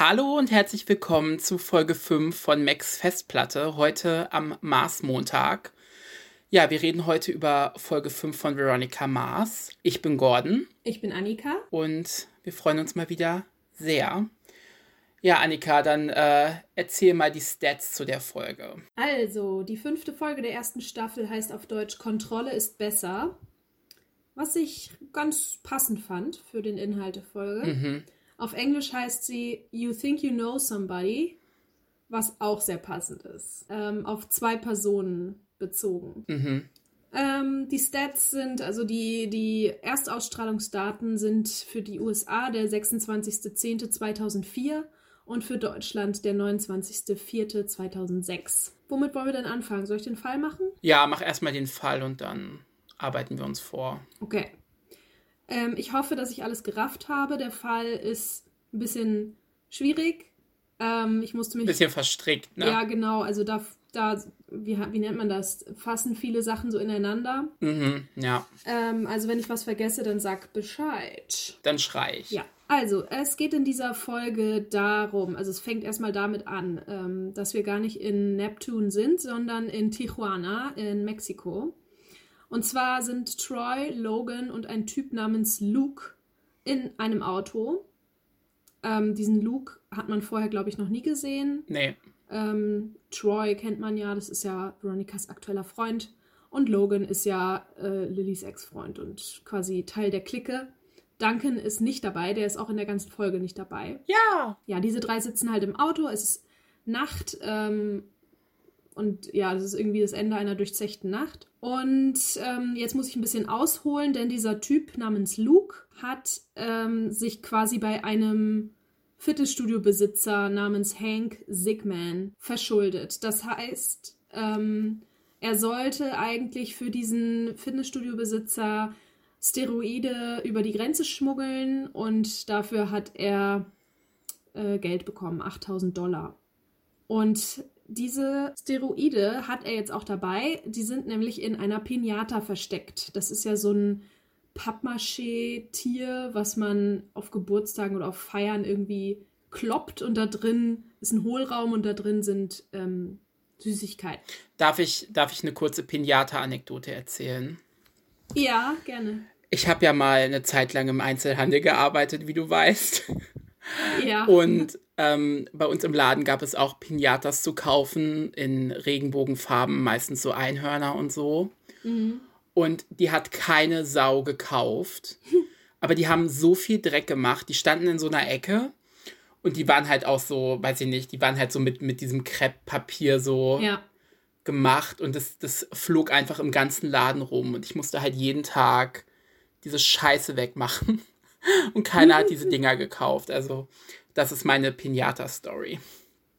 Hallo und herzlich willkommen zu Folge 5 von Max Festplatte, heute am Mars-Montag. Ja, wir reden heute über Folge 5 von Veronica Mars. Ich bin Gordon. Ich bin Annika. Und wir freuen uns mal wieder sehr. Ja, Annika, dann äh, erzähl mal die Stats zu der Folge. Also, die fünfte Folge der ersten Staffel heißt auf Deutsch Kontrolle ist besser. Was ich ganz passend fand für den Inhalt der Folge. Mhm. Auf Englisch heißt sie You Think You Know Somebody, was auch sehr passend ist. Ähm, auf zwei Personen bezogen. Mhm. Ähm, die Stats sind, also die, die Erstausstrahlungsdaten sind für die USA der 26.10.2004 und für Deutschland der 29.04.2006. Womit wollen wir denn anfangen? Soll ich den Fall machen? Ja, mach erstmal den Fall und dann arbeiten wir uns vor. Okay. Ähm, ich hoffe, dass ich alles gerafft habe. Der Fall ist ein bisschen schwierig. Ähm, ich musste mich. Ein bisschen verstrickt, ne? Ja, genau. Also da, da wie, wie nennt man das? Fassen viele Sachen so ineinander. Mhm, ja. Ähm, also wenn ich was vergesse, dann sag Bescheid. Dann schrei ich. Ja. Also, es geht in dieser Folge darum, also es fängt erstmal damit an, ähm, dass wir gar nicht in Neptun sind, sondern in Tijuana in Mexiko. Und zwar sind Troy, Logan und ein Typ namens Luke in einem Auto. Ähm, diesen Luke hat man vorher, glaube ich, noch nie gesehen. Nee. Ähm, Troy kennt man ja, das ist ja Veronikas aktueller Freund. Und Logan ist ja äh, Lillys Ex-Freund und quasi Teil der Clique. Duncan ist nicht dabei, der ist auch in der ganzen Folge nicht dabei. Ja. Ja, diese drei sitzen halt im Auto, es ist Nacht ähm, und ja, das ist irgendwie das Ende einer durchzechten Nacht. Und ähm, jetzt muss ich ein bisschen ausholen, denn dieser Typ namens Luke hat ähm, sich quasi bei einem Fitnessstudio-Besitzer namens Hank Sigman verschuldet. Das heißt, ähm, er sollte eigentlich für diesen Fitnessstudio-Besitzer Steroide über die Grenze schmuggeln und dafür hat er äh, Geld bekommen, 8000 Dollar. Und diese Steroide hat er jetzt auch dabei. Die sind nämlich in einer Pinata versteckt. Das ist ja so ein Pappmaché-Tier, was man auf Geburtstagen oder auf Feiern irgendwie kloppt und da drin ist ein Hohlraum und da drin sind ähm, Süßigkeiten. Darf ich, darf ich eine kurze Pinata-Anekdote erzählen? Ja, gerne. Ich habe ja mal eine Zeit lang im Einzelhandel gearbeitet, wie du weißt. Ja. Und ähm, bei uns im Laden gab es auch Pinatas zu kaufen in Regenbogenfarben, meistens so Einhörner und so. Mhm. Und die hat keine Sau gekauft. Aber die haben so viel Dreck gemacht. Die standen in so einer Ecke und die waren halt auch so, weiß ich nicht, die waren halt so mit, mit diesem Krepppapier so ja. gemacht und das, das flog einfach im ganzen Laden rum. Und ich musste halt jeden Tag diese Scheiße wegmachen. Und keiner hat diese Dinger gekauft. Also, das ist meine Pinata-Story.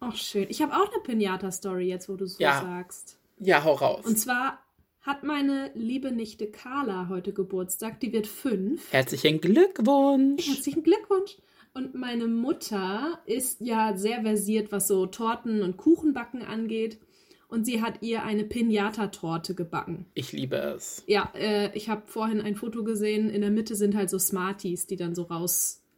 Ach, schön. Ich habe auch eine Pinata-Story jetzt, wo du so ja. sagst. Ja, hau raus. Und zwar hat meine liebe Nichte Carla heute Geburtstag. Die wird fünf. Herzlichen Glückwunsch. Herzlichen Glückwunsch. Und meine Mutter ist ja sehr versiert, was so Torten und Kuchenbacken angeht und sie hat ihr eine Pinata-Torte gebacken. Ich liebe es. Ja, äh, ich habe vorhin ein Foto gesehen. In der Mitte sind halt so Smarties, die dann so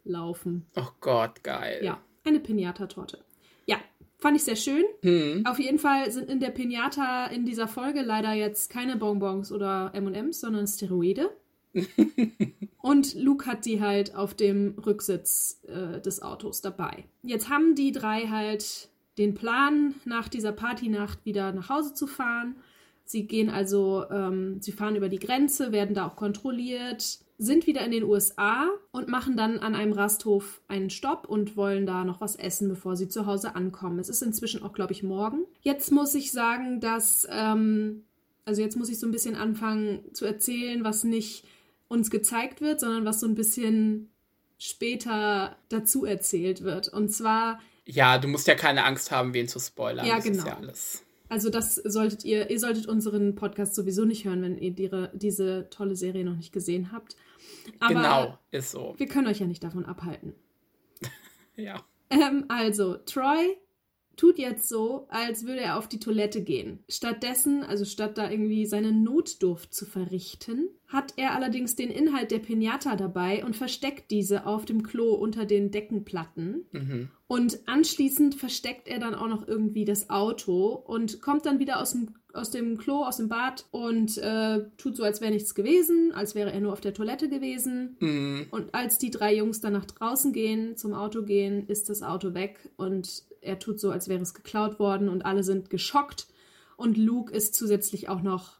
rauslaufen. Oh Gott, geil. Ja, eine Pinata-Torte. Ja, fand ich sehr schön. Hm. Auf jeden Fall sind in der Pinata in dieser Folge leider jetzt keine Bonbons oder M&M's, sondern Steroide. und Luke hat die halt auf dem Rücksitz äh, des Autos dabei. Jetzt haben die drei halt den Plan, nach dieser Partynacht wieder nach Hause zu fahren. Sie gehen also, ähm, sie fahren über die Grenze, werden da auch kontrolliert, sind wieder in den USA und machen dann an einem Rasthof einen Stopp und wollen da noch was essen, bevor sie zu Hause ankommen. Es ist inzwischen auch, glaube ich, morgen. Jetzt muss ich sagen, dass, ähm, also jetzt muss ich so ein bisschen anfangen zu erzählen, was nicht uns gezeigt wird, sondern was so ein bisschen später dazu erzählt wird. Und zwar ja, du musst ja keine Angst haben, wen zu spoilern. Ja, das genau. Ja alles. Also das solltet ihr, ihr solltet unseren Podcast sowieso nicht hören, wenn ihr die, diese tolle Serie noch nicht gesehen habt. Aber genau, ist so. Wir können euch ja nicht davon abhalten. ja. Ähm, also, Troy tut jetzt so, als würde er auf die Toilette gehen. Stattdessen, also statt da irgendwie seine Notdurft zu verrichten, hat er allerdings den Inhalt der Pinata dabei und versteckt diese auf dem Klo unter den Deckenplatten. Mhm. Und anschließend versteckt er dann auch noch irgendwie das Auto und kommt dann wieder aus dem, aus dem Klo, aus dem Bad und äh, tut so, als wäre nichts gewesen, als wäre er nur auf der Toilette gewesen. Mhm. Und als die drei Jungs dann nach draußen gehen, zum Auto gehen, ist das Auto weg und er tut so, als wäre es geklaut worden und alle sind geschockt. Und Luke ist zusätzlich auch noch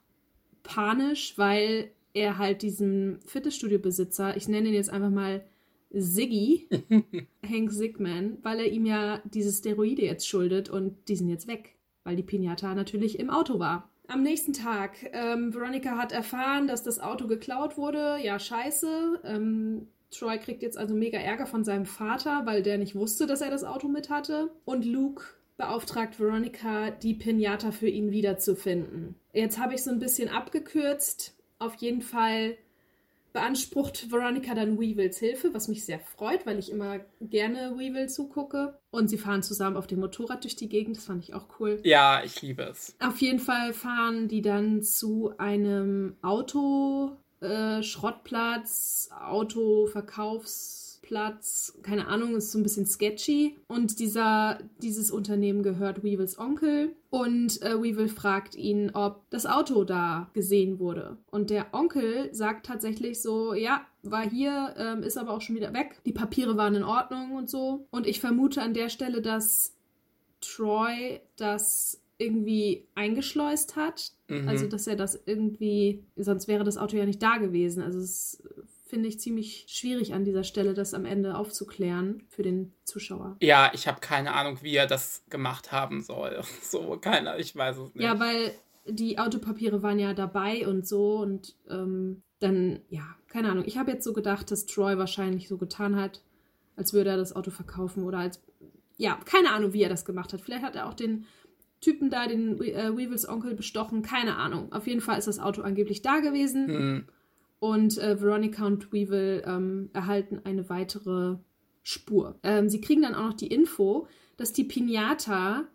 panisch, weil er halt diesem Fitnessstudio-Besitzer, ich nenne ihn jetzt einfach mal Siggy, Hank Sigman, weil er ihm ja diese Steroide jetzt schuldet und die sind jetzt weg, weil die Pinata natürlich im Auto war. Am nächsten Tag, ähm, Veronica hat erfahren, dass das Auto geklaut wurde. Ja, scheiße. Ähm, Troy kriegt jetzt also mega Ärger von seinem Vater, weil der nicht wusste, dass er das Auto mit hatte. Und Luke beauftragt Veronica, die Pinata für ihn wiederzufinden. Jetzt habe ich so ein bisschen abgekürzt. Auf jeden Fall beansprucht Veronica dann Weevils Hilfe, was mich sehr freut, weil ich immer gerne Weevil zugucke. Und sie fahren zusammen auf dem Motorrad durch die Gegend. Das fand ich auch cool. Ja, ich liebe es. Auf jeden Fall fahren die dann zu einem Auto äh, Schrottplatz, Autoverkaufsplatz, keine Ahnung, ist so ein bisschen sketchy. Und dieser, dieses Unternehmen gehört Weevils Onkel. Und äh, Weevil fragt ihn, ob das Auto da gesehen wurde. Und der Onkel sagt tatsächlich so, ja, war hier, ähm, ist aber auch schon wieder weg. Die Papiere waren in Ordnung und so. Und ich vermute an der Stelle, dass Troy das irgendwie eingeschleust hat. Mhm. Also, dass er das irgendwie, sonst wäre das Auto ja nicht da gewesen. Also, es finde ich ziemlich schwierig an dieser Stelle, das am Ende aufzuklären für den Zuschauer. Ja, ich habe keine Ahnung, wie er das gemacht haben soll. So, keiner, ich weiß es nicht. Ja, weil die Autopapiere waren ja dabei und so und ähm, dann, ja, keine Ahnung. Ich habe jetzt so gedacht, dass Troy wahrscheinlich so getan hat, als würde er das Auto verkaufen oder als, ja, keine Ahnung, wie er das gemacht hat. Vielleicht hat er auch den Typen da, den äh, Weevils Onkel, bestochen. Keine Ahnung. Auf jeden Fall ist das Auto angeblich da gewesen. Mhm. Und äh, Veronica und Weevil ähm, erhalten eine weitere Spur. Ähm, sie kriegen dann auch noch die Info, dass die Pinata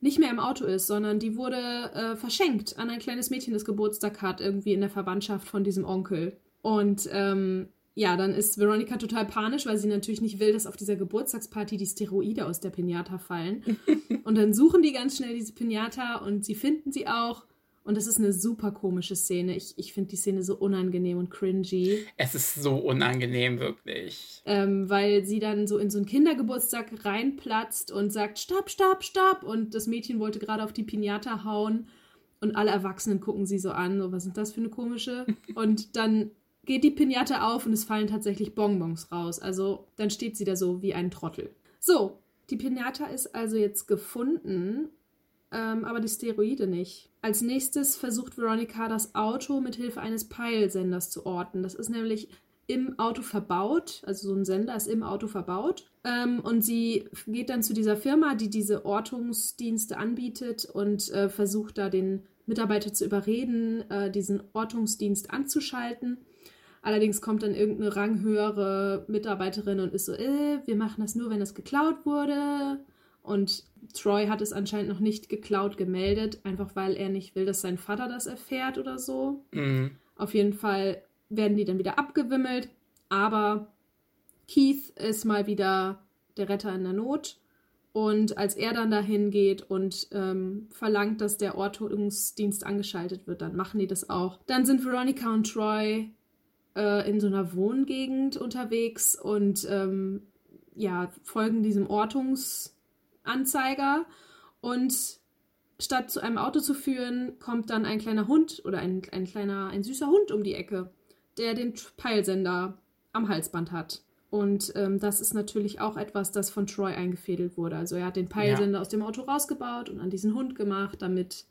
nicht mehr im Auto ist, sondern die wurde äh, verschenkt an ein kleines Mädchen, das Geburtstag hat, irgendwie in der Verwandtschaft von diesem Onkel. Und ähm, ja, dann ist Veronica total panisch, weil sie natürlich nicht will, dass auf dieser Geburtstagsparty die Steroide aus der Pinata fallen. und dann suchen die ganz schnell diese Pinata und sie finden sie auch. Und das ist eine super komische Szene. Ich, ich finde die Szene so unangenehm und cringy. Es ist so unangenehm, wirklich. Ähm, weil sie dann so in so einen Kindergeburtstag reinplatzt und sagt, stopp, stopp, stopp. Und das Mädchen wollte gerade auf die Pinata hauen. Und alle Erwachsenen gucken sie so an, so, was sind das für eine komische? Und dann geht die Pinata auf und es fallen tatsächlich Bonbons raus. Also dann steht sie da so wie ein Trottel. So, die Pinata ist also jetzt gefunden, ähm, aber die Steroide nicht. Als nächstes versucht Veronica das Auto mit Hilfe eines Peilsenders zu orten. Das ist nämlich im Auto verbaut, also so ein Sender ist im Auto verbaut. Ähm, und sie geht dann zu dieser Firma, die diese Ortungsdienste anbietet und äh, versucht da den Mitarbeiter zu überreden, äh, diesen Ortungsdienst anzuschalten. Allerdings kommt dann irgendeine ranghöhere Mitarbeiterin und ist so, äh, wir machen das nur, wenn es geklaut wurde. Und Troy hat es anscheinend noch nicht geklaut gemeldet, einfach weil er nicht will, dass sein Vater das erfährt oder so. Mhm. Auf jeden Fall werden die dann wieder abgewimmelt. Aber Keith ist mal wieder der Retter in der Not. Und als er dann dahin geht und ähm, verlangt, dass der Ortungsdienst angeschaltet wird, dann machen die das auch. Dann sind Veronica und Troy äh, in so einer Wohngegend unterwegs und ähm, ja, folgen diesem Ortungsanzeiger. Und statt zu einem Auto zu führen, kommt dann ein kleiner Hund oder ein, ein kleiner, ein süßer Hund um die Ecke, der den Peilsender am Halsband hat. Und ähm, das ist natürlich auch etwas, das von Troy eingefädelt wurde. Also er hat den Peilsender ja. aus dem Auto rausgebaut und an diesen Hund gemacht, damit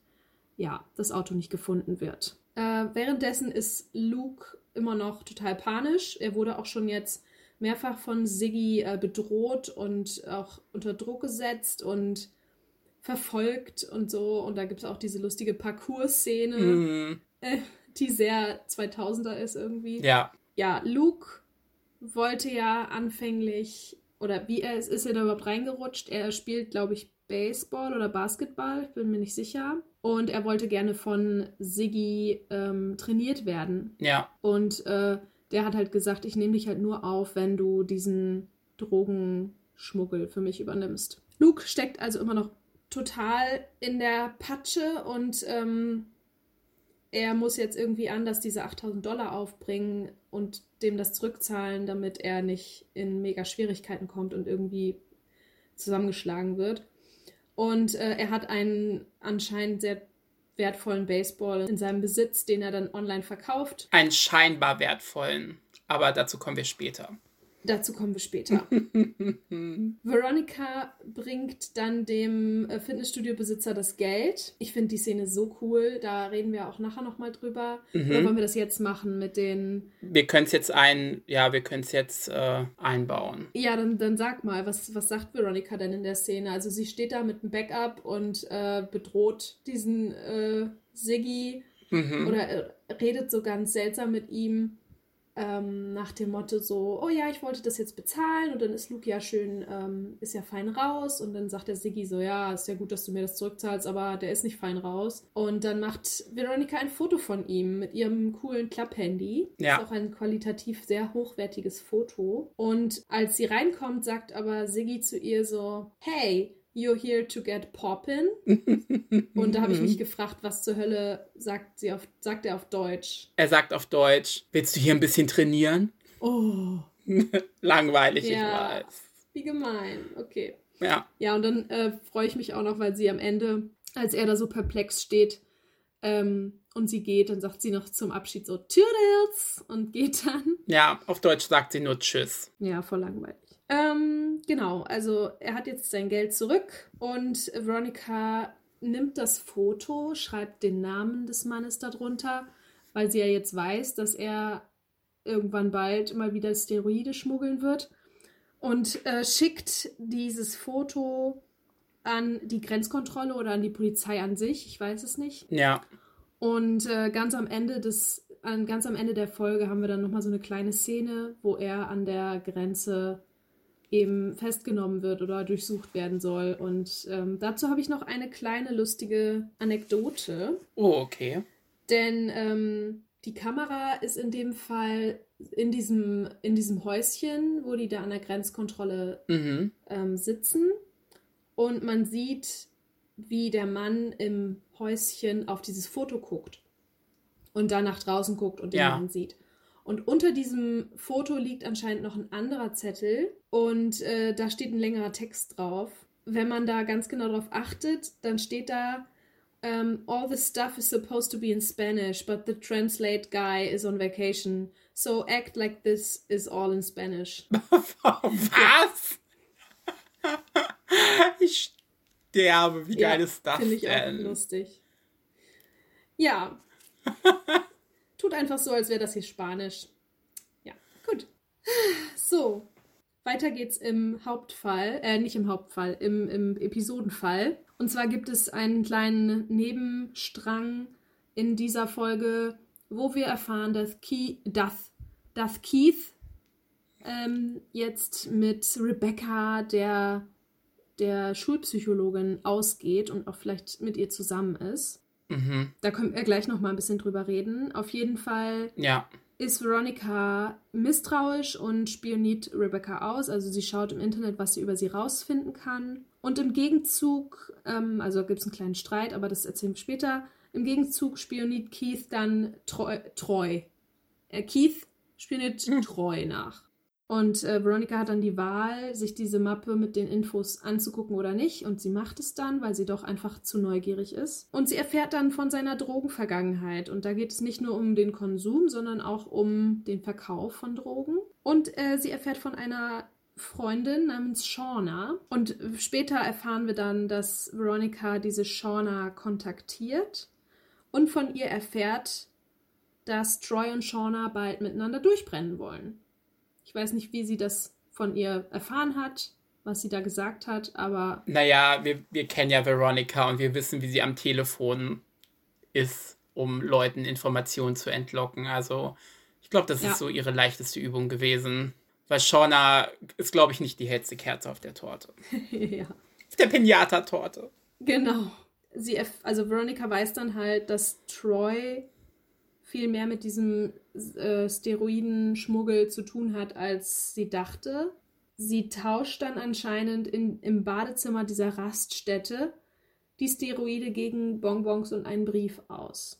ja das Auto nicht gefunden wird. Äh, währenddessen ist Luke immer noch total panisch. Er wurde auch schon jetzt mehrfach von Siggy äh, bedroht und auch unter Druck gesetzt und verfolgt und so. Und da gibt es auch diese lustige Parcours-Szene, mm. äh, die sehr 2000er ist irgendwie. Ja. Ja, Luke wollte ja anfänglich oder wie er ist, ist er da überhaupt reingerutscht? Er spielt, glaube ich, Baseball oder Basketball, ich bin mir nicht sicher. Und er wollte gerne von Siggi ähm, trainiert werden. Ja. Und äh, der hat halt gesagt, ich nehme dich halt nur auf, wenn du diesen Drogenschmuggel für mich übernimmst. Luke steckt also immer noch total in der Patsche und ähm, er muss jetzt irgendwie anders diese 8000 Dollar aufbringen und dem das zurückzahlen, damit er nicht in mega Schwierigkeiten kommt und irgendwie zusammengeschlagen wird. Und äh, er hat einen anscheinend sehr wertvollen Baseball in seinem Besitz, den er dann online verkauft. Einen scheinbar wertvollen, aber dazu kommen wir später. Dazu kommen wir später. Veronica bringt dann dem äh, Fitnessstudio-Besitzer das Geld. Ich finde die Szene so cool. Da reden wir auch nachher nochmal drüber. Mhm. Oder wollen wir das jetzt machen mit den. Wir können es jetzt ein, ja, wir können es jetzt äh, einbauen. Ja, dann, dann sag mal, was, was sagt Veronica denn in der Szene? Also sie steht da mit einem Backup und äh, bedroht diesen äh, Siggi mhm. oder äh, redet so ganz seltsam mit ihm ähm, nach dem Motto so, oh ja, ich wollte das jetzt bezahlen und dann ist Luke ja schön, ähm, ist ja fein raus und dann sagt der Siggi so, ja, ist ja gut, dass du mir das zurückzahlst, aber der ist nicht fein raus. Und dann macht Veronica ein Foto von ihm mit ihrem coolen Klapphandy. Ja. Ist auch ein qualitativ sehr hochwertiges Foto. Und als sie reinkommt, sagt aber Siggi zu ihr so, hey, You're here to get poppin. Und da habe ich mich gefragt, was zur Hölle sagt, sie auf, sagt er auf Deutsch? Er sagt auf Deutsch, willst du hier ein bisschen trainieren? Oh. Langweilig, ja, ich weiß. Wie gemein, okay. Ja. Ja, und dann äh, freue ich mich auch noch, weil sie am Ende, als er da so perplex steht ähm, und sie geht, dann sagt sie noch zum Abschied so Toodles und geht dann. Ja, auf Deutsch sagt sie nur Tschüss. Ja, voll langweilig. Ähm, genau, also er hat jetzt sein Geld zurück und Veronica nimmt das Foto, schreibt den Namen des Mannes darunter, weil sie ja jetzt weiß, dass er irgendwann bald mal wieder Steroide schmuggeln wird und äh, schickt dieses Foto an die Grenzkontrolle oder an die Polizei an sich, ich weiß es nicht. Ja. Und äh, ganz am Ende des, an, ganz am Ende der Folge haben wir dann nochmal so eine kleine Szene, wo er an der Grenze eben festgenommen wird oder durchsucht werden soll. Und ähm, dazu habe ich noch eine kleine lustige Anekdote. Oh, okay. Denn ähm, die Kamera ist in dem Fall in diesem, in diesem Häuschen, wo die da an der Grenzkontrolle mhm. ähm, sitzen. Und man sieht, wie der Mann im Häuschen auf dieses Foto guckt. Und dann nach draußen guckt und den ja. Mann sieht. Und unter diesem Foto liegt anscheinend noch ein anderer Zettel und äh, da steht ein längerer Text drauf. Wenn man da ganz genau drauf achtet, dann steht da um, ähm, All the stuff is supposed to be in Spanish, but the translate guy is on vacation. So act like this is all in Spanish. Was? ich sterbe. Wie geil ja, ist das Finde ich denn? auch lustig. Ja. Tut einfach so, als wäre das hier Spanisch. Ja, gut. So, weiter geht's im Hauptfall, äh, nicht im Hauptfall, im, im Episodenfall. Und zwar gibt es einen kleinen Nebenstrang in dieser Folge, wo wir erfahren, dass, Key, dass, dass Keith ähm, jetzt mit Rebecca, der, der Schulpsychologin, ausgeht und auch vielleicht mit ihr zusammen ist. Mhm. Da können wir gleich noch mal ein bisschen drüber reden. Auf jeden Fall ja. ist Veronica misstrauisch und spioniert Rebecca aus. Also sie schaut im Internet, was sie über sie rausfinden kann. Und im Gegenzug, ähm, also gibt es einen kleinen Streit, aber das erzählen wir später. Im Gegenzug spioniert Keith dann treu. treu. Äh, Keith spioniert mhm. treu nach. Und äh, Veronica hat dann die Wahl, sich diese Mappe mit den Infos anzugucken oder nicht. Und sie macht es dann, weil sie doch einfach zu neugierig ist. Und sie erfährt dann von seiner Drogenvergangenheit. Und da geht es nicht nur um den Konsum, sondern auch um den Verkauf von Drogen. Und äh, sie erfährt von einer Freundin namens Shauna. Und später erfahren wir dann, dass Veronica diese Shauna kontaktiert und von ihr erfährt, dass Troy und Shauna bald miteinander durchbrennen wollen. Ich weiß nicht, wie sie das von ihr erfahren hat, was sie da gesagt hat, aber. Naja, wir, wir kennen ja Veronica und wir wissen, wie sie am Telefon ist, um Leuten Informationen zu entlocken. Also, ich glaube, das ja. ist so ihre leichteste Übung gewesen. Weil Shauna ist, glaube ich, nicht die hellste Kerze auf der Torte. ja. Auf der Pinata-Torte. Genau. Sie, also Veronica weiß dann halt, dass Troy viel mehr mit diesem äh, Steroidenschmuggel zu tun hat, als sie dachte. Sie tauscht dann anscheinend in, im Badezimmer dieser Raststätte die Steroide gegen Bonbons und einen Brief aus.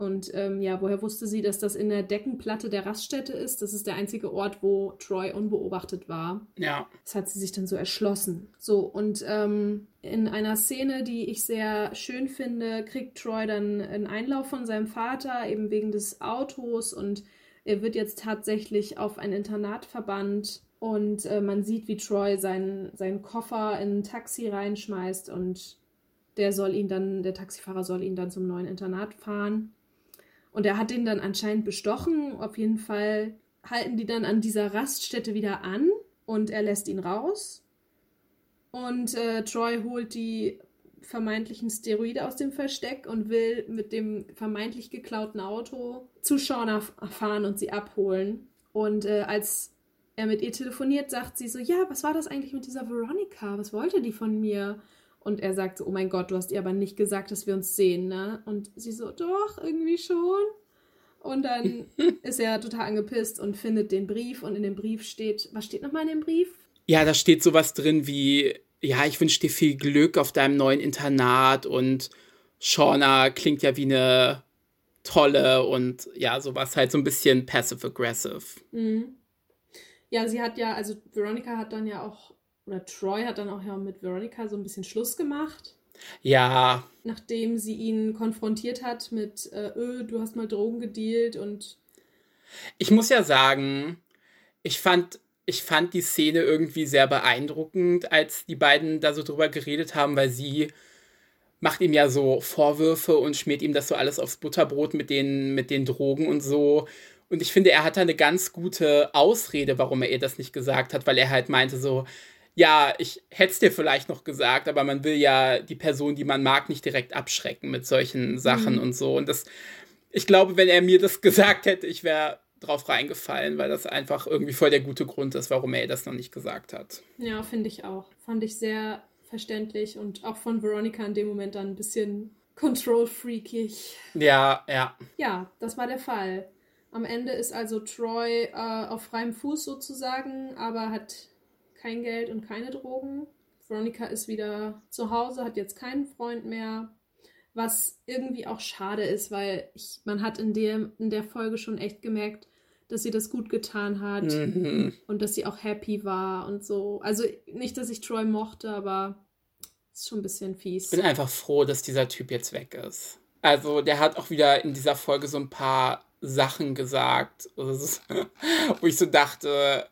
Und ähm, ja, woher wusste sie, dass das in der Deckenplatte der Raststätte ist? Das ist der einzige Ort, wo Troy unbeobachtet war. Ja. Das hat sie sich dann so erschlossen. So, und ähm, in einer Szene, die ich sehr schön finde, kriegt Troy dann einen Einlauf von seinem Vater, eben wegen des Autos. Und er wird jetzt tatsächlich auf ein Internat verbannt. Und äh, man sieht, wie Troy seinen, seinen Koffer in ein Taxi reinschmeißt und der soll ihn dann, der Taxifahrer soll ihn dann zum neuen Internat fahren. Und er hat den dann anscheinend bestochen. Auf jeden Fall halten die dann an dieser Raststätte wieder an und er lässt ihn raus. Und äh, Troy holt die vermeintlichen Steroide aus dem Versteck und will mit dem vermeintlich geklauten Auto zu Shauna fahren und sie abholen. Und äh, als er mit ihr telefoniert, sagt sie so, ja, was war das eigentlich mit dieser Veronica? Was wollte die von mir? Und er sagt so, oh mein Gott, du hast ihr aber nicht gesagt, dass wir uns sehen, ne? Und sie so, doch, irgendwie schon. Und dann ist er total angepisst und findet den Brief und in dem Brief steht, was steht nochmal in dem Brief? Ja, da steht sowas drin wie, ja, ich wünsche dir viel Glück auf deinem neuen Internat und Shauna klingt ja wie eine tolle und ja, sowas halt so ein bisschen passive-aggressive. Mhm. Ja, sie hat ja, also Veronica hat dann ja auch oder Troy hat dann auch ja mit Veronica so ein bisschen Schluss gemacht. Ja. Nachdem sie ihn konfrontiert hat mit, äh, öh, du hast mal Drogen gedealt und. Ich muss ja sagen, ich fand, ich fand die Szene irgendwie sehr beeindruckend, als die beiden da so drüber geredet haben, weil sie macht ihm ja so Vorwürfe und schmiert ihm das so alles aufs Butterbrot mit den, mit den Drogen und so. Und ich finde, er hat da eine ganz gute Ausrede, warum er ihr das nicht gesagt hat, weil er halt meinte so, ja, ich hätte es dir vielleicht noch gesagt, aber man will ja die Person, die man mag, nicht direkt abschrecken mit solchen Sachen mhm. und so. Und das, ich glaube, wenn er mir das gesagt hätte, ich wäre drauf reingefallen, weil das einfach irgendwie voll der gute Grund ist, warum er das noch nicht gesagt hat. Ja, finde ich auch. Fand ich sehr verständlich und auch von Veronica in dem Moment dann ein bisschen control-freakig. Ja, ja. Ja, das war der Fall. Am Ende ist also Troy äh, auf freiem Fuß sozusagen, aber hat kein Geld und keine Drogen. Veronica ist wieder zu Hause, hat jetzt keinen Freund mehr. Was irgendwie auch schade ist, weil ich, man hat in der, in der Folge schon echt gemerkt, dass sie das gut getan hat mhm. und dass sie auch happy war und so. Also nicht, dass ich Troy mochte, aber ist schon ein bisschen fies. Ich bin einfach froh, dass dieser Typ jetzt weg ist. Also der hat auch wieder in dieser Folge so ein paar Sachen gesagt, wo ich so dachte,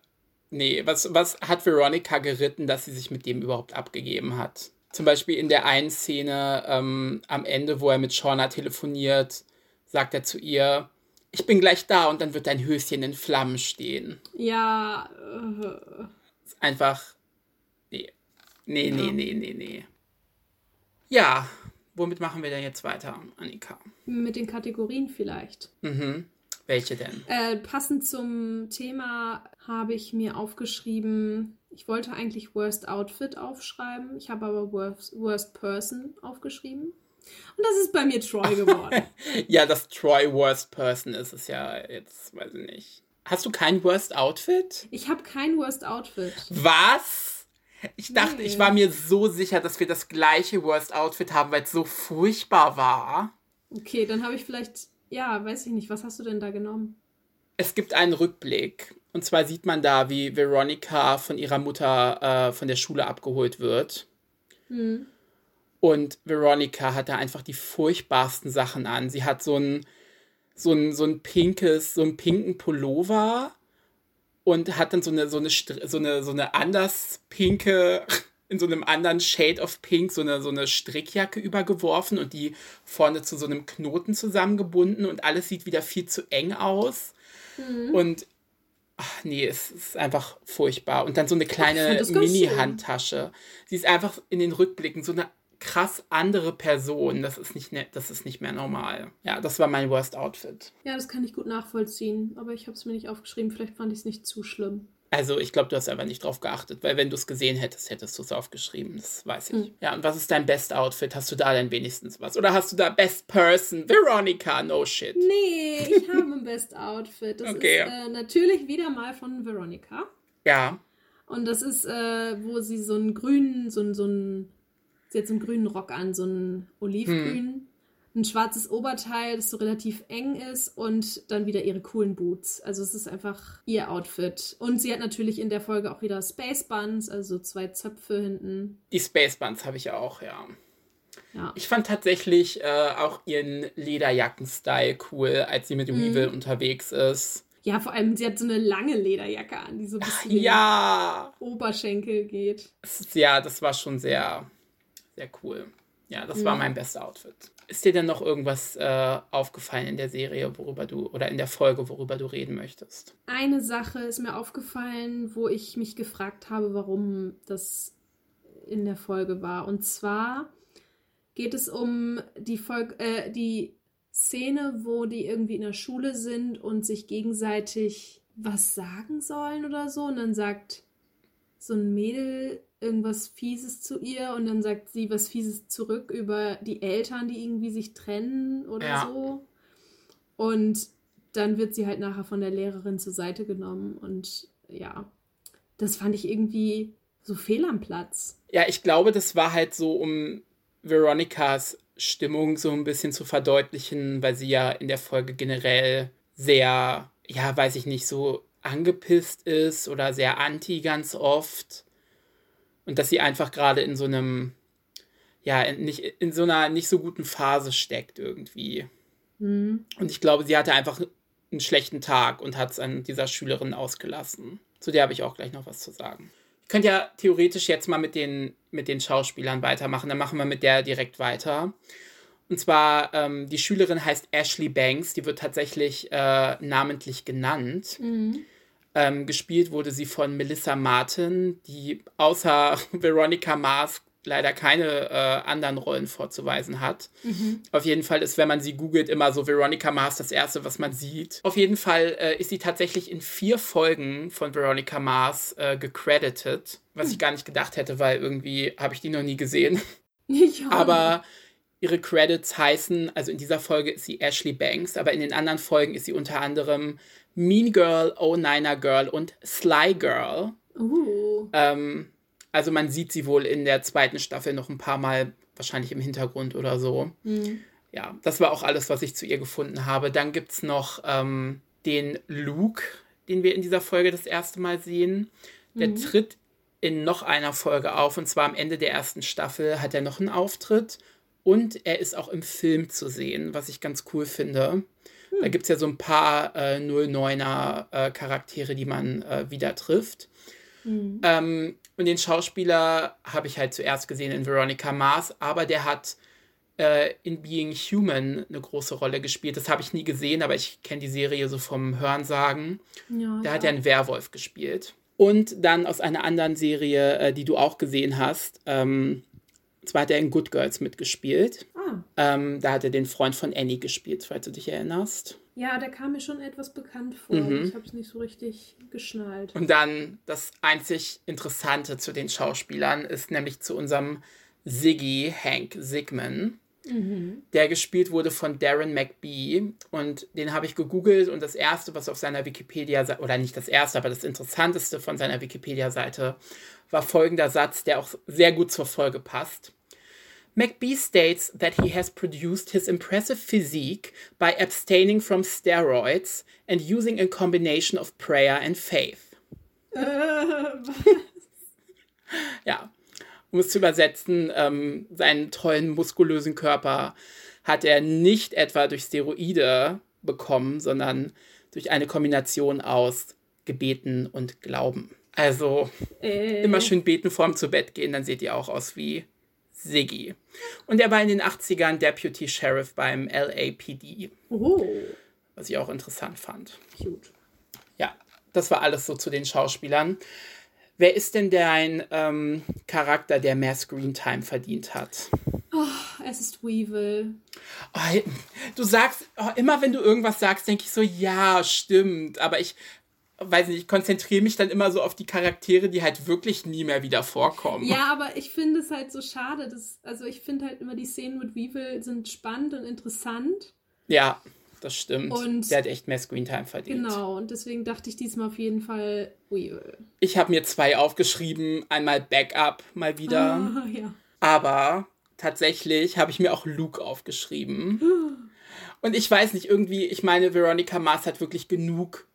Nee, was, was hat Veronica geritten, dass sie sich mit dem überhaupt abgegeben hat? Zum Beispiel in der einen Szene ähm, am Ende, wo er mit Shauna telefoniert, sagt er zu ihr, ich bin gleich da und dann wird dein Höschen in Flammen stehen. Ja. Äh. Einfach. Nee. Nee, ja. nee, nee, nee, nee. Ja, womit machen wir denn jetzt weiter, Annika? Mit den Kategorien vielleicht. Mhm. Welche denn? Äh, passend zum Thema habe ich mir aufgeschrieben, ich wollte eigentlich Worst Outfit aufschreiben, ich habe aber Worst, Worst Person aufgeschrieben. Und das ist bei mir Troy geworden. ja, das Troy Worst Person ist es ja jetzt, weiß ich nicht. Hast du kein Worst Outfit? Ich habe kein Worst Outfit. Was? Ich dachte, nee. ich war mir so sicher, dass wir das gleiche Worst Outfit haben, weil es so furchtbar war. Okay, dann habe ich vielleicht ja, weiß ich nicht. Was hast du denn da genommen? Es gibt einen Rückblick. Und zwar sieht man da, wie Veronica von ihrer Mutter äh, von der Schule abgeholt wird. Hm. Und Veronica hat da einfach die furchtbarsten Sachen an. Sie hat so ein, so ein, so ein pinkes, so einen pinken Pullover und hat dann so eine, so eine, so eine, so eine anders pinke in so einem anderen Shade of Pink so eine, so eine Strickjacke übergeworfen und die vorne zu so einem Knoten zusammengebunden und alles sieht wieder viel zu eng aus. Mhm. Und ach nee, es ist einfach furchtbar. Und dann so eine kleine Mini-Handtasche. Sie ist einfach in den Rückblicken so eine krass andere Person. Das ist nicht, ne, das ist nicht mehr normal. Ja, das war mein Worst Outfit. Ja, das kann ich gut nachvollziehen. Aber ich habe es mir nicht aufgeschrieben. Vielleicht fand ich es nicht zu schlimm. Also ich glaube, du hast einfach nicht drauf geachtet, weil wenn du es gesehen hättest, hättest du es aufgeschrieben. Das weiß ich. Mhm. Ja, und was ist dein Best Outfit? Hast du da denn wenigstens was? Oder hast du da Best Person? Veronica, no shit. Nee, ich habe ein Best Outfit. Das okay. ist äh, natürlich wieder mal von Veronica. Ja. Und das ist, äh, wo sie so einen grünen, so, so einen, sie hat so einen grünen Rock an, so einen olivgrün. Hm ein schwarzes Oberteil, das so relativ eng ist und dann wieder ihre coolen Boots. Also es ist einfach ihr Outfit. Und sie hat natürlich in der Folge auch wieder Space Buns, also zwei Zöpfe hinten. Die Space Buns habe ich auch, ja. Ja. Ich fand tatsächlich äh, auch ihren Lederjacken-Style cool, als sie mit dem mhm. Weevil unterwegs ist. Ja, vor allem, sie hat so eine lange Lederjacke an, die so bis bisschen ja. Oberschenkel geht. Ja, das war schon sehr, sehr cool. Ja, das mhm. war mein bester Outfit. Ist dir denn noch irgendwas äh, aufgefallen in der Serie, worüber du oder in der Folge, worüber du reden möchtest? Eine Sache ist mir aufgefallen, wo ich mich gefragt habe, warum das in der Folge war. Und zwar geht es um die Folge, äh, die Szene, wo die irgendwie in der Schule sind und sich gegenseitig was sagen sollen oder so. Und dann sagt so ein Mädel irgendwas Fieses zu ihr und dann sagt sie was Fieses zurück über die Eltern, die irgendwie sich trennen oder ja. so. Und dann wird sie halt nachher von der Lehrerin zur Seite genommen und ja, das fand ich irgendwie so fehl am Platz. Ja, ich glaube, das war halt so, um Veronikas Stimmung so ein bisschen zu verdeutlichen, weil sie ja in der Folge generell sehr, ja, weiß ich nicht, so angepisst ist oder sehr anti ganz oft. Und dass sie einfach gerade in so einem, ja, in, nicht, in so einer nicht so guten Phase steckt irgendwie. Mhm. Und ich glaube, sie hatte einfach einen schlechten Tag und hat es an dieser Schülerin ausgelassen. Zu der habe ich auch gleich noch was zu sagen. Ich könnte ja theoretisch jetzt mal mit den, mit den Schauspielern weitermachen. Dann machen wir mit der direkt weiter. Und zwar, ähm, die Schülerin heißt Ashley Banks, die wird tatsächlich äh, namentlich genannt. Mhm. Ähm, gespielt wurde sie von Melissa Martin, die außer Veronica Mars leider keine äh, anderen Rollen vorzuweisen hat. Mhm. Auf jeden Fall ist, wenn man sie googelt, immer so Veronica Mars das erste, was man sieht. Auf jeden Fall äh, ist sie tatsächlich in vier Folgen von Veronica Mars äh, gecredited, was mhm. ich gar nicht gedacht hätte, weil irgendwie habe ich die noch nie gesehen. Ich Aber ihre Credits heißen, also in dieser Folge ist sie Ashley Banks, aber in den anderen Folgen ist sie unter anderem Mean Girl, Oh Niner Girl und Sly Girl. Uh. Ähm, also man sieht sie wohl in der zweiten Staffel noch ein paar Mal, wahrscheinlich im Hintergrund oder so. Mhm. Ja, das war auch alles, was ich zu ihr gefunden habe. Dann gibt es noch ähm, den Luke, den wir in dieser Folge das erste Mal sehen. Der mhm. tritt in noch einer Folge auf und zwar am Ende der ersten Staffel hat er noch einen Auftritt und er ist auch im Film zu sehen, was ich ganz cool finde. Hm. Da gibt es ja so ein paar äh, 09er äh, Charaktere, die man äh, wieder trifft. Hm. Ähm, und den Schauspieler habe ich halt zuerst gesehen in Veronica Mars, aber der hat äh, in Being Human eine große Rolle gespielt. Das habe ich nie gesehen, aber ich kenne die Serie so vom Hörensagen. Ja, da hat er einen Werwolf gespielt. Und dann aus einer anderen Serie, äh, die du auch gesehen hast, ähm, zwar hat er in Good Girls mitgespielt. Ah. Ähm, da hat er den Freund von Annie gespielt, falls du dich erinnerst. Ja, der kam mir schon etwas bekannt vor. Mhm. Ich habe es nicht so richtig geschnallt. Und dann das einzig Interessante zu den Schauspielern ist nämlich zu unserem Siggy Hank Sigman. Mhm. Der gespielt wurde von Darren McBee und den habe ich gegoogelt und das erste, was auf seiner Wikipedia oder nicht das erste, aber das interessanteste von seiner Wikipedia-Seite war folgender Satz, der auch sehr gut zur Folge passt. McBee states that he has produced his impressive physique by abstaining from steroids and using a combination of prayer and faith. ja, um es zu übersetzen, ähm, seinen tollen muskulösen Körper hat er nicht etwa durch Steroide bekommen, sondern durch eine Kombination aus Gebeten und Glauben. Also äh. immer schön beten vorm zu Bett gehen, dann seht ihr auch aus wie Siggy. Und er war in den 80ern Deputy Sheriff beim LAPD. Oh. Was ich auch interessant fand. Cute. Ja, das war alles so zu den Schauspielern. Wer ist denn dein ähm, Charakter, der mehr Screentime verdient hat? Oh, es ist Weevil. Oh, du sagst, oh, immer wenn du irgendwas sagst, denke ich so, ja, stimmt. Aber ich weiß nicht, ich konzentriere mich dann immer so auf die Charaktere, die halt wirklich nie mehr wieder vorkommen. Ja, aber ich finde es halt so schade, dass, also ich finde halt immer die Szenen mit Weevil sind spannend und interessant. Ja, das stimmt. Und Der hat echt mehr Screentime verdient. Genau, und deswegen dachte ich diesmal auf jeden Fall Weevil. Ich habe mir zwei aufgeschrieben, einmal Backup mal wieder. Ah, ja. Aber tatsächlich habe ich mir auch Luke aufgeschrieben. Und ich weiß nicht, irgendwie, ich meine, Veronica Mars hat wirklich genug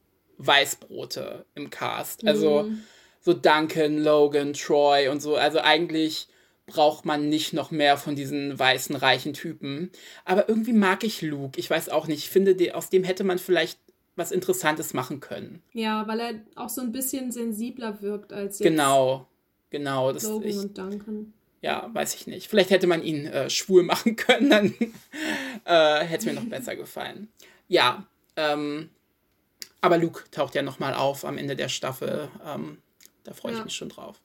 Weißbrote im Cast. Also mhm. so Duncan, Logan, Troy und so. Also eigentlich braucht man nicht noch mehr von diesen weißen, reichen Typen. Aber irgendwie mag ich Luke. Ich weiß auch nicht. Ich finde, aus dem hätte man vielleicht was Interessantes machen können. Ja, weil er auch so ein bisschen sensibler wirkt als jetzt Genau, genau. Das, Logan ich, und Duncan. Ja, weiß ich nicht. Vielleicht hätte man ihn äh, schwul machen können, dann äh, hätte es mir noch besser gefallen. Ja, ähm, aber Luke taucht ja nochmal auf am Ende der Staffel. Ähm, da freue ich ja. mich schon drauf.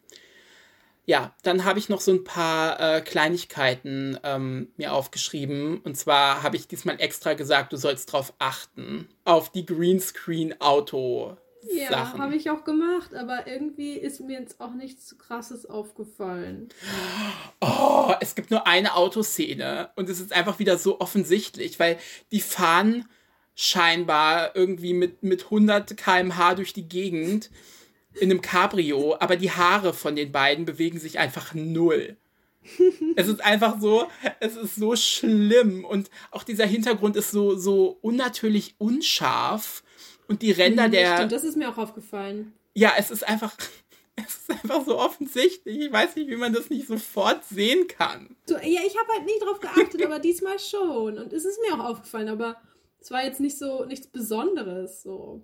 Ja, dann habe ich noch so ein paar äh, Kleinigkeiten ähm, mir aufgeschrieben. Und zwar habe ich diesmal extra gesagt, du sollst darauf achten. Auf die Greenscreen-Auto. Ja, habe ich auch gemacht, aber irgendwie ist mir jetzt auch nichts Krasses aufgefallen. Oh, es gibt nur eine Autoszene und es ist einfach wieder so offensichtlich, weil die fahren scheinbar irgendwie mit, mit 100 km/h durch die Gegend in einem Cabrio, aber die Haare von den beiden bewegen sich einfach null. es ist einfach so, es ist so schlimm und auch dieser Hintergrund ist so, so unnatürlich unscharf und die Ränder mhm, der. Stimmt, das ist mir auch aufgefallen. Ja, es ist einfach, es ist einfach so offensichtlich. Ich weiß nicht, wie man das nicht sofort sehen kann. So, ja, ich habe halt nie drauf geachtet, aber diesmal schon. Und es ist mir auch aufgefallen, aber es war jetzt nicht so nichts Besonderes. So.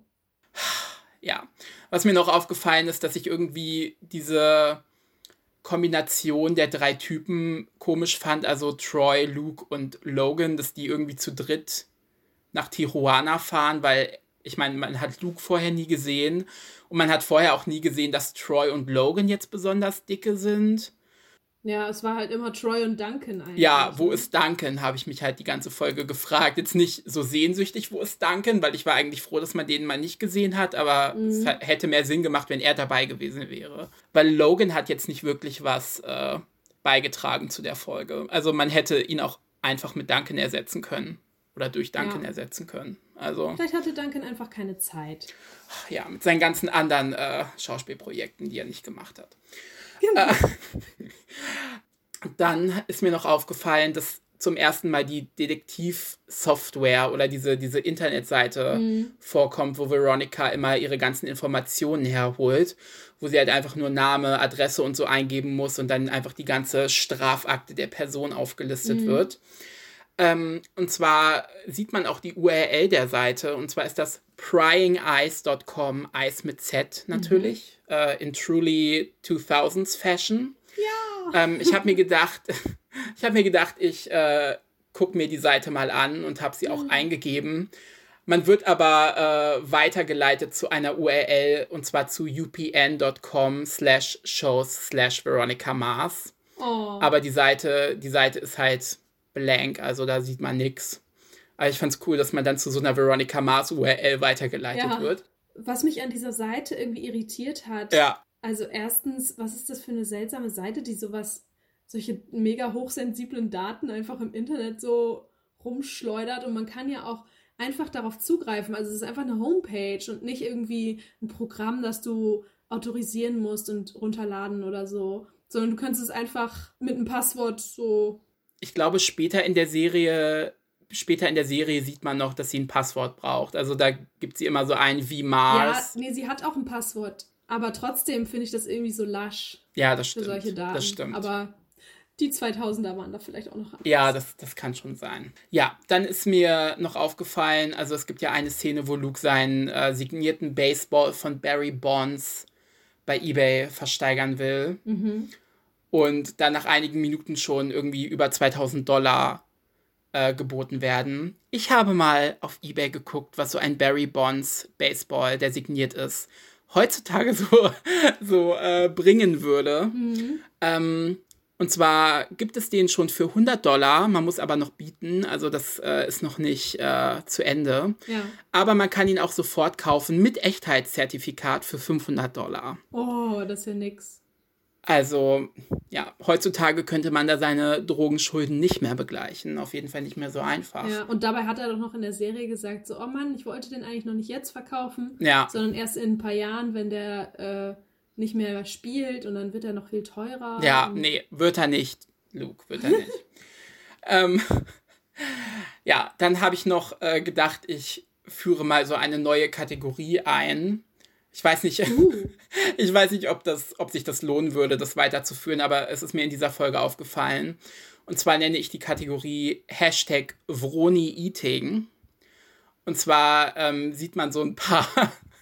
Ja. Was mir noch aufgefallen ist, dass ich irgendwie diese Kombination der drei Typen komisch fand, also Troy, Luke und Logan, dass die irgendwie zu dritt nach Tijuana fahren, weil ich meine, man hat Luke vorher nie gesehen und man hat vorher auch nie gesehen, dass Troy und Logan jetzt besonders dicke sind. Ja, es war halt immer Troy und Duncan eigentlich. Ja, wo ist Duncan, habe ich mich halt die ganze Folge gefragt. Jetzt nicht so sehnsüchtig, wo ist Duncan, weil ich war eigentlich froh, dass man den mal nicht gesehen hat, aber mhm. es hätte mehr Sinn gemacht, wenn er dabei gewesen wäre. Weil Logan hat jetzt nicht wirklich was äh, beigetragen zu der Folge. Also man hätte ihn auch einfach mit Duncan ersetzen können. Oder durch Duncan ja. ersetzen können. Also, Vielleicht hatte Duncan einfach keine Zeit. Ja, mit seinen ganzen anderen äh, Schauspielprojekten, die er nicht gemacht hat. Genau. Dann ist mir noch aufgefallen, dass zum ersten Mal die Detektivsoftware oder diese, diese Internetseite mhm. vorkommt, wo Veronica immer ihre ganzen Informationen herholt, wo sie halt einfach nur Name, Adresse und so eingeben muss und dann einfach die ganze Strafakte der Person aufgelistet mhm. wird. Ähm, und zwar sieht man auch die URL der Seite und zwar ist das pryingeyes.com, Eis mit Z natürlich, mhm. äh, in truly 2000s Fashion. Ja. Ähm, ich habe mir gedacht, ich habe mir gedacht, ich äh, gucke mir die Seite mal an und habe sie auch mhm. eingegeben. Man wird aber äh, weitergeleitet zu einer URL und zwar zu upn.com slash shows slash Veronica Mars. Oh. Aber die Seite, die Seite ist halt blank, also da sieht man nichts. Aber ich fand es cool, dass man dann zu so einer Veronica Mars URL weitergeleitet ja. wird. Was mich an dieser Seite irgendwie irritiert hat. Ja. Also erstens, was ist das für eine seltsame Seite, die sowas, solche mega hochsensiblen Daten einfach im Internet so rumschleudert und man kann ja auch einfach darauf zugreifen. Also es ist einfach eine Homepage und nicht irgendwie ein Programm, das du autorisieren musst und runterladen oder so, sondern du kannst es einfach mit einem Passwort so ich glaube, später in der Serie, später in der Serie sieht man noch, dass sie ein Passwort braucht. Also da gibt sie immer so ein wie Mars. Ja, nee, sie hat auch ein Passwort. Aber trotzdem finde ich das irgendwie so lasch. Ja, das stimmt. Für solche Daten. Das stimmt. Aber die 2000er waren da vielleicht auch noch anders. Ja, das, das kann schon sein. Ja, dann ist mir noch aufgefallen, also es gibt ja eine Szene, wo Luke seinen äh, signierten Baseball von Barry Bonds bei eBay versteigern will. Mhm und dann nach einigen Minuten schon irgendwie über 2000 Dollar äh, geboten werden. Ich habe mal auf eBay geguckt, was so ein Barry Bonds Baseball, der signiert ist, heutzutage so, so äh, bringen würde. Mhm. Ähm, Und zwar gibt es den schon für 100 Dollar, man muss aber noch bieten, also das äh, ist noch nicht äh, zu Ende. Ja. Aber man kann ihn auch sofort kaufen mit Echtheitszertifikat für 500 Dollar. Oh, das ist ja nix. Also, ja, heutzutage könnte man da seine Drogenschulden nicht mehr begleichen. Auf jeden Fall nicht mehr so einfach. Ja, und dabei hat er doch noch in der Serie gesagt, so, oh Mann, ich wollte den eigentlich noch nicht jetzt verkaufen, Ja. sondern erst in ein paar Jahren, wenn der äh, nicht mehr spielt und dann wird er noch viel teurer. Ja, nee, wird er nicht. Luke, wird er nicht. ähm, ja, dann habe ich noch äh, gedacht, ich führe mal so eine neue Kategorie ein. Ich weiß nicht, ich weiß nicht, ob, das, ob sich das lohnen würde, das weiterzuführen, aber es ist mir in dieser Folge aufgefallen. Und zwar nenne ich die Kategorie Hashtag Vroni Eating. Und zwar ähm, sieht man so ein paar,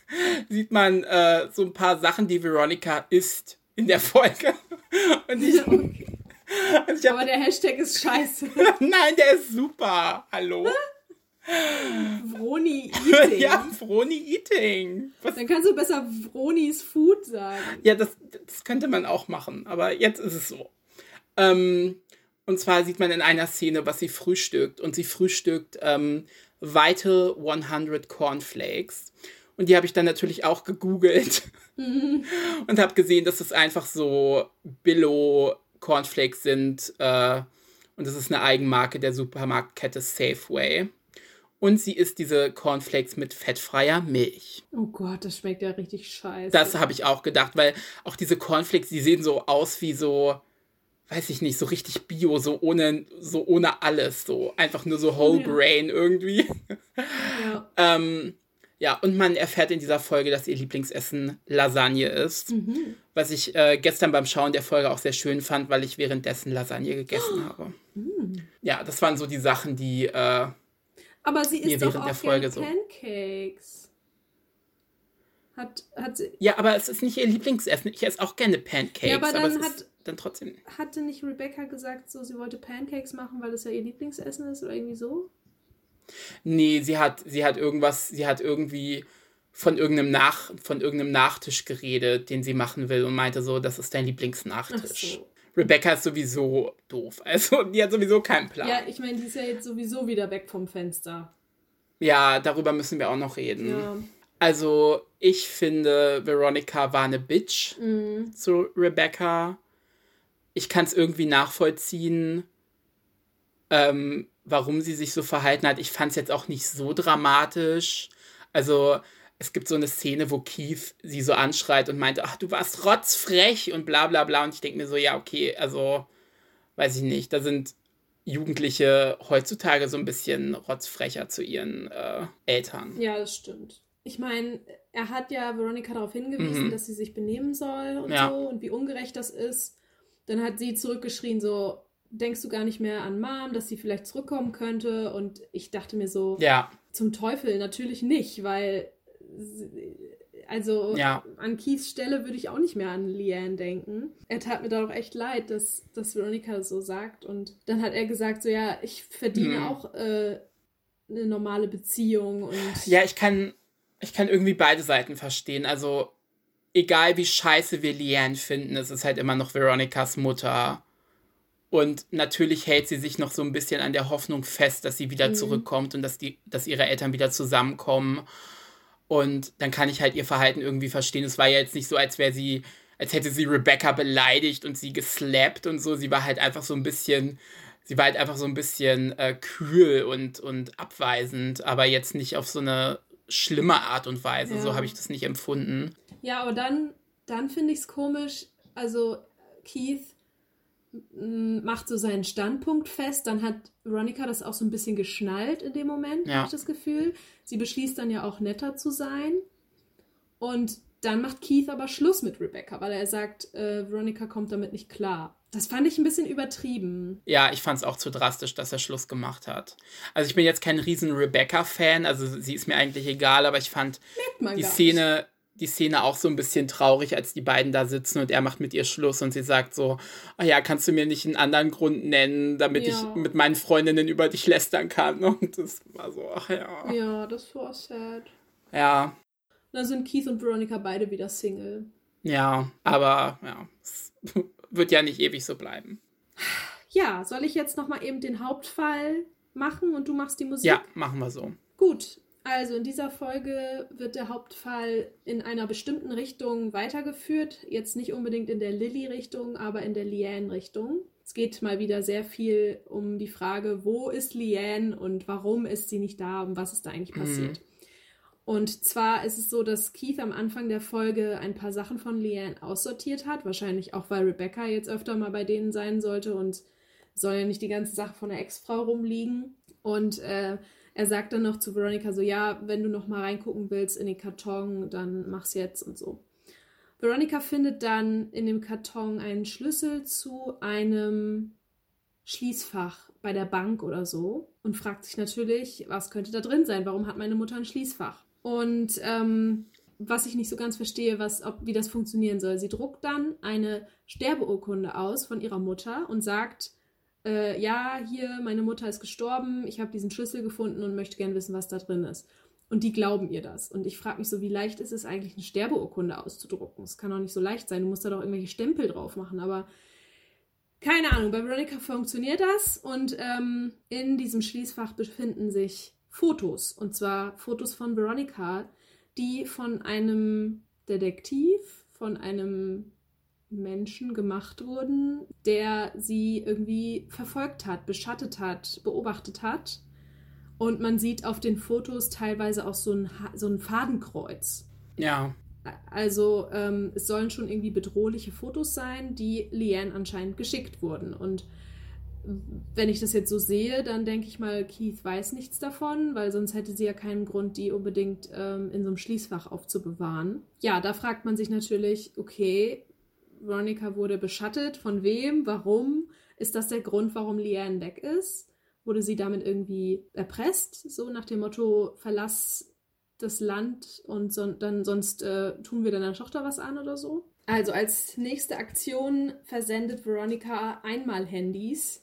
sieht man äh, so ein paar Sachen, die Veronica isst in der Folge. Und ich, Okay. und ich hab, Aber der Hashtag ist scheiße. nein, der ist super. Hallo? Vroni Eating. Ja, Vroni Eating. Was, Dann kannst du besser Vronis Food sagen. ja, das, das könnte man auch machen, aber jetzt ist es so. Ähm, und zwar sieht man in einer Szene, was sie frühstückt. Und sie frühstückt ähm, Vital 100 Cornflakes. Und die habe ich dann natürlich auch gegoogelt und habe gesehen, dass es einfach so Billo Cornflakes sind. Äh, und das ist eine Eigenmarke der Supermarktkette Safeway. Und sie isst diese Cornflakes mit fettfreier Milch. Oh Gott, das schmeckt ja richtig scheiße. Das habe ich auch gedacht, weil auch diese Cornflakes, die sehen so aus wie so, weiß ich nicht, so richtig bio, so ohne, so ohne alles, so einfach nur so Whole Ja. Grain irgendwie. ja. ähm, ja, und man erfährt in dieser Folge, dass ihr Lieblingsessen Lasagne ist. Mhm. Was ich äh, gestern beim Schauen der Folge auch sehr schön fand, weil ich währenddessen Lasagne gegessen habe. Mhm. Ja, das waren so die Sachen, die. Äh, Aber sie isst doch auch der Folge gerne so. Pancakes. Hat, hat sie, ja, aber es ist nicht ihr Lieblingsessen. Ich esse auch gerne Pancakes, Ja, aber aber, dann es hat- dann trotzdem. hatte nicht Rebecca gesagt, so sie wollte Pancakes machen, weil das ja ihr Lieblingsessen ist oder irgendwie so? Nee, sie hat, sie hat irgendwas, sie hat irgendwie von irgendeinem, Nach, von irgendeinem Nachtisch geredet, den sie machen will und meinte so, das ist dein Ach Lieblingsnachtisch. so. Rebecca ist sowieso doof. Also, die hat sowieso keinen Plan. Ja, Ja, ich meine, die ist ja jetzt sowieso wieder weg vom Fenster. darüber müssen wir auch noch reden. Ja. Also, ich finde, Veronica war eine Bitch Mhm. zu Rebecca. Ich kann es irgendwie nachvollziehen, ähm, warum sie sich so verhalten hat. Ich fand es jetzt auch nicht so dramatisch. Also, es gibt so eine Szene, wo Keith sie so anschreit und meinte, ach, du warst rotzfrech und bla bla bla. Und ich denke mir so, ja, okay, also, weiß ich nicht, da sind Jugendliche heutzutage so ein bisschen rotzfrecher zu ihren äh, Eltern. ja, das stimmt. Ich meine, er hat ja Veronica darauf hingewiesen, Mhm. dass sie sich benehmen soll und Ja. so und wie ungerecht das ist. Dann hat sie zurückgeschrien, so, denkst du gar nicht mehr an Mom, dass sie vielleicht zurückkommen könnte? Und ich dachte mir so, Ja, Zum Teufel natürlich nicht, weil also Ja. an Keiths Stelle würde ich auch nicht mehr an Leanne denken. Er tat mir doch echt leid, dass, dass Veronica das so sagt. Und dann hat er gesagt, so ja, ich verdiene Hm. auch äh, eine normale Beziehung und Ja, ich kann, ich kann irgendwie beide Seiten verstehen. Also, egal wie scheiße wir Leanne finden, es ist halt immer noch Veronicas Mutter. Und natürlich hält sie sich noch so ein bisschen an der Hoffnung fest, dass sie wieder Mhm. zurückkommt und dass, die, dass ihre Eltern wieder zusammenkommen. Und dann kann ich halt ihr Verhalten irgendwie verstehen. Es war ja jetzt nicht so, als wäre sie, als hätte sie Rebecca beleidigt und sie geslappt und so. Sie war halt einfach so ein bisschen, sie war halt einfach so ein bisschen äh, kühl und, und abweisend, aber jetzt nicht auf so eine schlimme Art und Weise. So Ja. habe ich das nicht empfunden. Ja, aber dann, dann finde ich es komisch. Also Keith macht so seinen Standpunkt fest. Dann hat Veronica das auch so ein bisschen geschnallt in dem Moment, Ja. habe ich das Gefühl. Sie beschließt dann ja auch netter zu sein. Und dann macht Keith aber Schluss mit Rebecca, weil er sagt, äh, Veronica kommt damit nicht klar. Das fand ich ein bisschen übertrieben. Ja, ich fand es auch zu drastisch, dass er Schluss gemacht hat. Also ich bin jetzt kein riesen Rebecca-Fan, also sie ist mir eigentlich egal, aber ich fand die Szene, die Szene auch so ein bisschen traurig, als die beiden da sitzen und er macht mit ihr Schluss und sie sagt so, ah ja, kannst du mir nicht einen anderen Grund nennen, damit Ja. ich mit meinen Freundinnen über dich lästern kann? Und das war so, ach ja. Ja, das war sad. Ja, Und dann sind Keith und Veronica beide wieder Single. ja, aber ja, es wird ja nicht ewig so bleiben. Ja, soll ich jetzt nochmal eben den Hauptfall machen und du machst die Musik? Ja, machen wir so. Gut, also in dieser Folge wird der Hauptfall in einer bestimmten Richtung weitergeführt. Jetzt nicht unbedingt in der Lilly-Richtung, aber in der Liane-Richtung. Es geht mal wieder sehr viel um die Frage, wo ist Liane und warum ist sie nicht da und was ist da eigentlich passiert. Mhm. Und zwar ist es so, dass Keith am Anfang der Folge ein paar Sachen von Liane aussortiert hat. Wahrscheinlich auch, weil Rebecca jetzt öfter mal bei denen sein sollte und soll ja nicht die ganze Sache von der Ex-Frau rumliegen. Und äh, er sagt dann noch zu Veronica so, ja, wenn du noch mal reingucken willst in den Karton, dann mach's jetzt und so. Veronica findet dann in dem Karton einen Schlüssel zu einem Schließfach bei der Bank oder so und fragt sich natürlich, was könnte da drin sein? Warum hat meine Mutter ein Schließfach? Und ähm, was ich nicht so ganz verstehe, was, ob, wie das funktionieren soll. Sie druckt dann eine Sterbeurkunde aus von ihrer Mutter und sagt, äh, ja, hier, meine Mutter ist gestorben, ich habe diesen Schlüssel gefunden und möchte gerne wissen, was da drin ist. Und die glauben ihr das. Und ich frage mich so, wie leicht ist es eigentlich, eine Sterbeurkunde auszudrucken? Das kann doch nicht so leicht sein. Du musst da doch irgendwelche Stempel drauf machen. Aber keine Ahnung, bei Veronica funktioniert das. Und ähm, in diesem Schließfach befinden sich Fotos. Und zwar Fotos von Veronica, die von einem Detektiv, von einem Menschen gemacht wurden, der sie irgendwie verfolgt hat, beschattet hat, beobachtet hat. Und man sieht auf den Fotos teilweise auch so ein, so ein Fadenkreuz. Ja. Also ähm, es sollen schon irgendwie bedrohliche Fotos sein, die Leanne anscheinend geschickt wurden. Und wenn ich das jetzt so sehe, dann denke ich mal, Keith weiß nichts davon, weil sonst hätte sie ja keinen Grund, die unbedingt ähm, in so einem Schließfach aufzubewahren. Ja, da fragt man sich natürlich, okay, Veronica wurde beschattet. Von wem? Warum? Ist das der Grund, warum Leanne weg ist? Wurde sie damit irgendwie erpresst? So nach dem Motto, verlass das Land und so, dann sonst äh, tun wir deiner Tochter was an oder so? Also als nächste Aktion versendet Veronica einmal Handys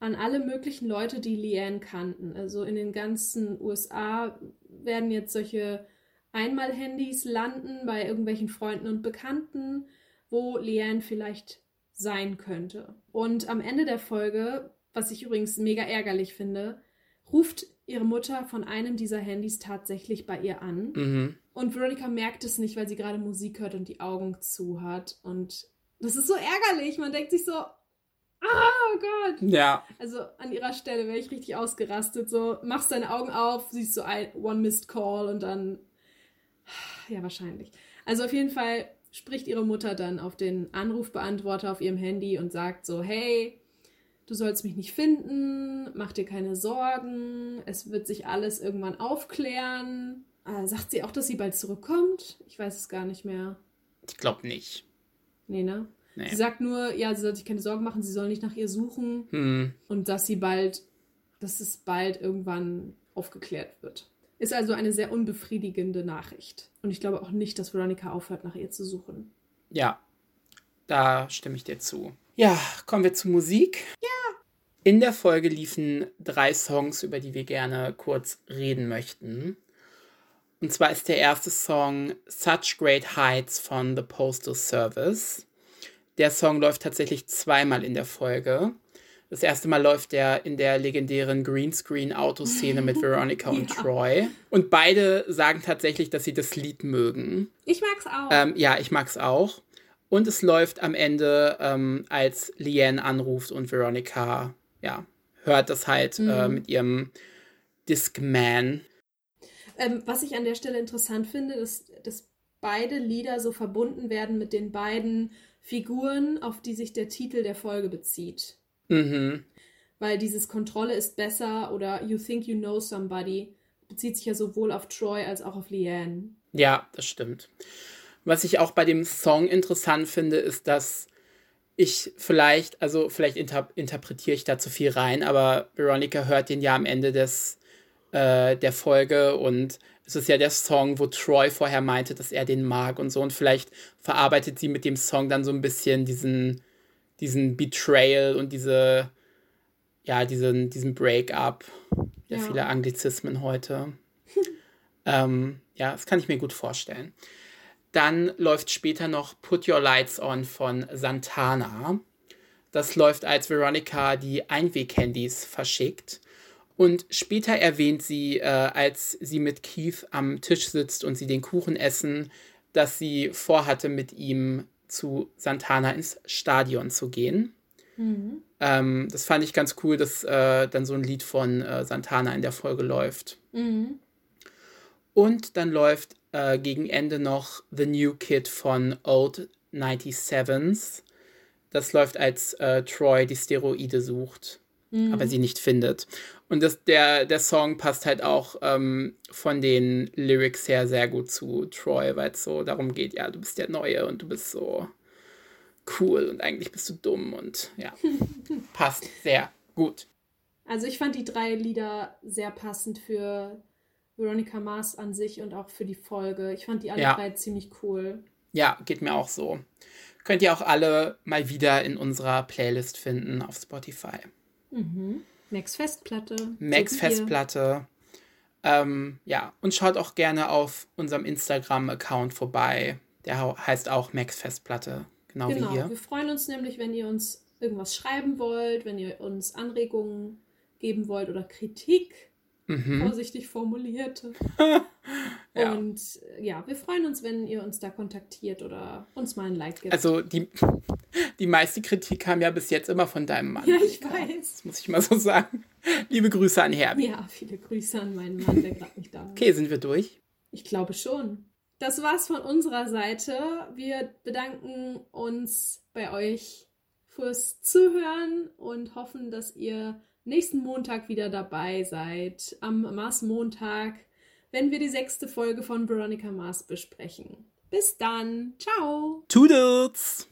an alle möglichen Leute, die Leanne kannten. Also in den ganzen USA werden jetzt solche Einmal-Handys landen bei irgendwelchen Freunden und Bekannten wo Leanne vielleicht sein könnte. Und am Ende der Folge, was ich übrigens mega ärgerlich finde, ruft ihre Mutter von einem dieser Handys tatsächlich bei ihr an. Mhm. Und Veronica merkt es nicht, weil sie gerade Musik hört und die Augen zu hat. Und das ist so ärgerlich. Man denkt sich so, oh Gott. Ja. Also an ihrer Stelle wäre ich richtig ausgerastet. So, machst deine Augen auf, siehst so ein One Missed Call und dann. Ja, wahrscheinlich. Also auf jeden Fall spricht ihre Mutter dann auf den Anrufbeantworter auf ihrem Handy und sagt so, hey, du sollst mich nicht finden, mach dir keine Sorgen, es wird sich alles irgendwann aufklären. Äh, sagt sie auch, dass sie bald zurückkommt? Ich weiß es gar nicht mehr. Ich glaube nicht. Nee, ne? Nee. Sie sagt nur, ja, sie soll sich keine Sorgen machen, sie soll nicht nach ihr suchen hm. und dass sie bald, dass es bald irgendwann aufgeklärt wird. Ist also eine sehr unbefriedigende Nachricht. Und ich glaube auch nicht, dass Veronica aufhört, nach ihr zu suchen. Ja, da stimme ich dir zu. Ja, kommen wir zur Musik. Ja. In der Folge liefen drei Songs, über die wir gerne kurz reden möchten. Und zwar ist der erste Song Such Great Heights von The Postal Service. Der Song läuft tatsächlich zweimal in der Folge. Das erste Mal läuft er in der legendären Greenscreen-Autoszene mit Veronica ja. und Troy. Und beide sagen tatsächlich, dass sie das Lied mögen. Ich mag's auch. Ähm, ja, ich mag's auch. Und es läuft am Ende, ähm, als Leanne anruft und Veronica, ja, hört das halt äh, mhm. äh, mit ihrem Discman. Ähm, was ich an der Stelle interessant finde, ist, dass beide Lieder so verbunden werden mit den beiden Figuren, auf die sich der Titel der Folge bezieht. Mhm. Weil dieses Kontrolle ist besser oder You think you know somebody bezieht sich ja sowohl auf Troy als auch auf Leanne. Ja, das stimmt. Was ich auch bei dem Song interessant finde, ist, dass ich vielleicht, also vielleicht inter interpretiere ich da zu viel rein, aber Veronica hört den ja am Ende des, äh, der Folge und es ist ja der Song, wo Troy vorher meinte, dass er den mag und so und vielleicht verarbeitet sie mit dem Song dann so ein bisschen diesen diesen Betrayal und diese, ja, diesen, diesen Break-up. Ja, ja. viele Anglizismen heute. ähm, ja, das kann ich mir gut vorstellen. Dann läuft später noch Put Your Lights On von Santana. Das läuft, als Veronica die Einweg-Handys verschickt. Und später erwähnt sie, äh, als sie mit Keith am Tisch sitzt und sie den Kuchen essen, dass sie vorhatte, mit ihm zu Santana ins Stadion zu gehen. Mhm. Ähm, das fand ich ganz cool, dass äh, dann so ein Lied von äh, Santana in der Folge läuft. Mhm. Und dann läuft äh, gegen Ende noch The New Kid von Old 97s. Das läuft, als äh, Troy die Steroide sucht, mhm. aber sie nicht findet. Und das, der, der Song passt halt auch ähm, von den Lyrics her sehr gut zu Troy, weil es so darum geht, ja, du bist der Neue und du bist so cool und eigentlich bist du dumm und ja, passt sehr gut. Also ich fand die drei Lieder sehr passend für Veronica Mars an sich und auch für die Folge. Ich fand die alle ja. drei ziemlich cool. Ja, geht mir auch so. Könnt ihr auch alle mal wieder in unserer Playlist finden auf Spotify. Mhm. Max Festplatte. Max so Festplatte. Ähm, ja, und schaut auch gerne auf unserem Instagram-Account vorbei. Der heißt auch Max Festplatte. Genau, genau wie hier. Wir freuen uns nämlich, wenn ihr uns irgendwas schreiben wollt, wenn ihr uns Anregungen geben wollt oder Kritik. Mhm. Vorsichtig formuliert. ja. Und äh, ja, wir freuen uns, wenn ihr uns da kontaktiert oder uns mal ein Like gibt. Also die, die meiste Kritik kam ja bis jetzt immer von deinem Mann. Ja, ich weiß. Das muss ich mal so sagen. Liebe Grüße an Herbie. Ja, viele Grüße an meinen Mann, der gerade nicht da ist. Okay, sind wir durch? Ich glaube schon das war's von unserer Seite. Wir bedanken uns bei euch fürs Zuhören und hoffen, dass ihr nächsten Montag wieder dabei seid, am Mars-Montag, wenn wir die sechste Folge von Veronica Mars besprechen. Bis dann. Ciao. Toodles.